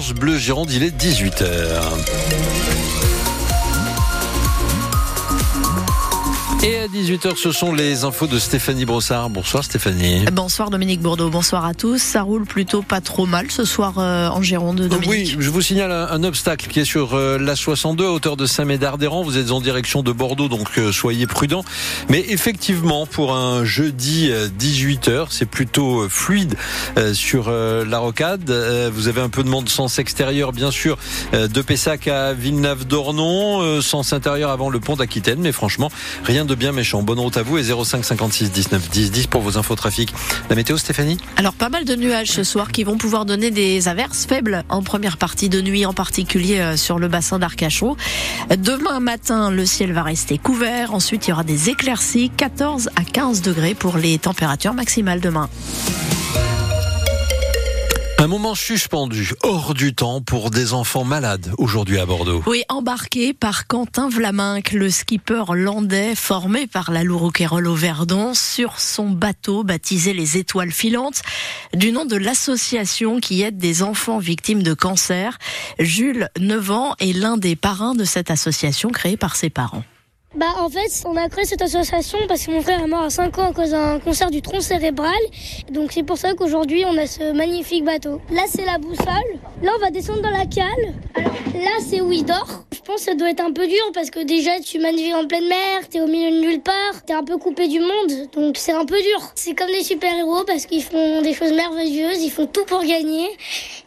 Bleu Gironde, il est 18h. Et à 18h, ce sont les infos de Stéphanie Brossard. Bonsoir Stéphanie. Bonsoir Dominique Bourdeau, bonsoir à tous. Ça roule plutôt pas trop mal ce soir euh, en Gironde, Dominique. Oui, je vous signale un, obstacle qui est sur euh, la 62 à hauteur de Saint-Médard-d'Héran. Vous êtes en direction de Bordeaux, donc euh, soyez prudents. Mais effectivement, pour un jeudi 18h, c'est plutôt fluide sur la rocade. vous avez un peu de monde sens extérieur, bien sûr, de Pessac à Villeneuve-d'Ornon, sens intérieur avant le pont d'Aquitaine. Mais franchement, rien de bien méchant. Bonne route à vous et 05 56 19 10 10 pour vos infos trafic. La météo, Stéphanie Alors, pas mal de nuages ce soir qui vont pouvoir donner des averses faibles en première partie de nuit, en particulier euh, sur le bassin d'Arcachon. Demain matin, le ciel va rester couvert. Ensuite, il y aura des éclaircies, 14 à 15 degrés pour les températures maximales demain. Un moment suspendu, hors du temps pour des enfants malades aujourd'hui à Bordeaux. Oui, embarqué par Quentin Vlaminck, le skipper landais formé par la Louroquerolles au Verdon sur son bateau baptisé les Étoiles filantes, du nom de l'association qui aide des enfants victimes de cancer. Jules, 9 ans, est l'un des parrains de cette association créée par ses parents. Bah en fait, on a créé cette association parce que mon frère est mort à 5 ans à cause d'un cancer du tronc cérébral. Donc c'est pour ça qu'aujourd'hui on a ce magnifique bateau. Là c'est la boussole. Là on va descendre dans la cale. Là c'est où il dort. Je pense que ça doit être un peu dur parce que déjà tu navigues en pleine mer, t'es au milieu de nulle part, t'es un peu coupé du monde, donc c'est un peu dur. C'est comme des super-héros parce qu'ils font des choses merveilleuses, ils font tout pour gagner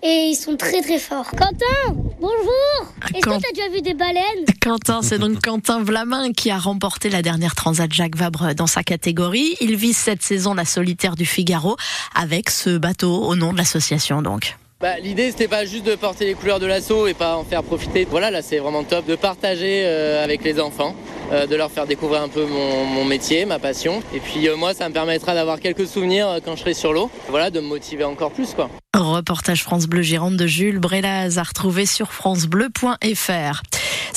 et ils sont très très forts. Quentin, bonjour Est-ce que t'as déjà vu des baleines? Quentin, c'est donc Quentin Vlamin qui a remporté la dernière Transat Jacques Vabre dans sa catégorie. Il vise cette saison la solitaire du Figaro avec ce bateau au nom de l'association donc. Bah, L'idée c'était pas juste de porter les couleurs de l'assaut et pas en faire profiter. Voilà, là c'est vraiment top de partager euh, avec les enfants, euh, de leur faire découvrir un peu mon, métier, ma passion. Et puis euh, moi ça me permettra d'avoir quelques souvenirs quand je serai sur l'eau. Voilà, de me motiver encore plus quoi. Reportage France Bleu Gironde de Jules Brélaz à retrouver sur francebleu.fr.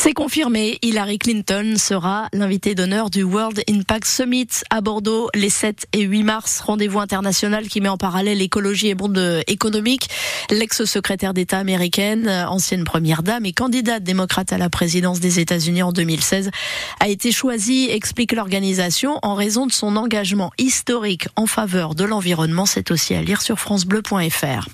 C'est confirmé, Hillary Clinton sera l'invité d'honneur du World Impact Summit à Bordeaux les 7 et 8 mars. Rendez-vous international qui met en parallèle écologie et monde économique. L'ex-secrétaire d'État américaine, ancienne première dame et candidate démocrate à la présidence des États-Unis en 2016, a été choisie, explique l'organisation, en raison de son engagement historique en faveur de l'environnement. C'est aussi à lire sur francebleu.fr.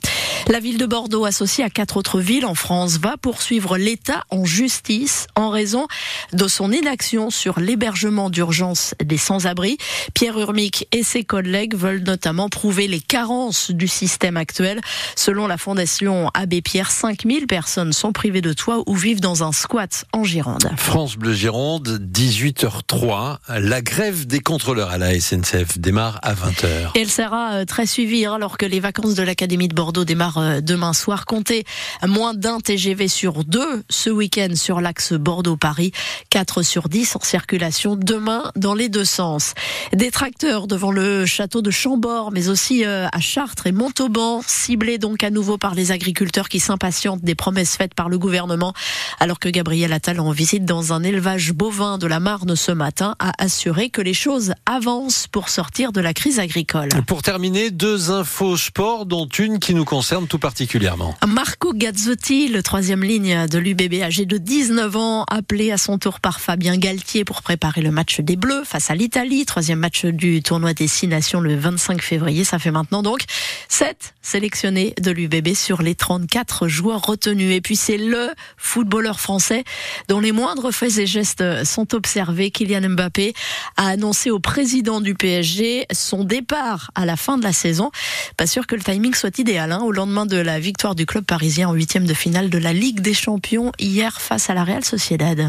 La ville de Bordeaux, associée à quatre autres villes en France, va poursuivre l'État en justice en raison de son inaction sur l'hébergement d'urgence des sans-abri. Pierre Urmic et ses collègues veulent notamment prouver les carences du système actuel. Selon la Fondation Abbé Pierre, 5000 personnes sont privées de toit ou vivent dans un squat en Gironde. France Bleu Gironde, 18h03. La grève des contrôleurs à la SNCF démarre à 20h. Et elle sera euh, très suivie hein, alors que les vacances de l'Académie de Bordeaux démarrent euh, demain soir. Comptez moins d'un TGV sur deux ce week-end sur l'axe Bordeaux-Paris. 4 sur 10 en circulation demain dans les deux sens. Des tracteurs devant le château de Chambord, mais aussi euh, à Chartres et Montauban, ciblés donc à nouveau par les agriculteurs qui s'impatientent des promesses faites par le gouvernement, alors que Gabriel Attal en visite dans un élevage bovin de la Marne ce matin a assuré que les choses avancent pour sortir de la crise agricole. Pour terminer, deux infos sport, dont une qui nous concerne tout particulièrement. Marco Gazzotti, le troisième ligne de l'UBB, âgé de 19 ans, appelé à son tour par Fabien Galtier pour préparer le match des Bleus face à l'Italie, troisième match du tournoi des Six Nations le 25 février. Ça fait maintenant donc 7 sélectionnés de l'UBB sur les 34 joueurs retenus. Et puis c'est le footballeur français dont les moindres faits et gestes sont observés. Kylian Mbappé a annoncé au président du PSG son départ à la fin de la saison. Pas sûr que le timing soit idéal hein, au lendemain de la victoire du club parisien en huitième de finale de la Ligue des Champions hier face à la Real Sociedad.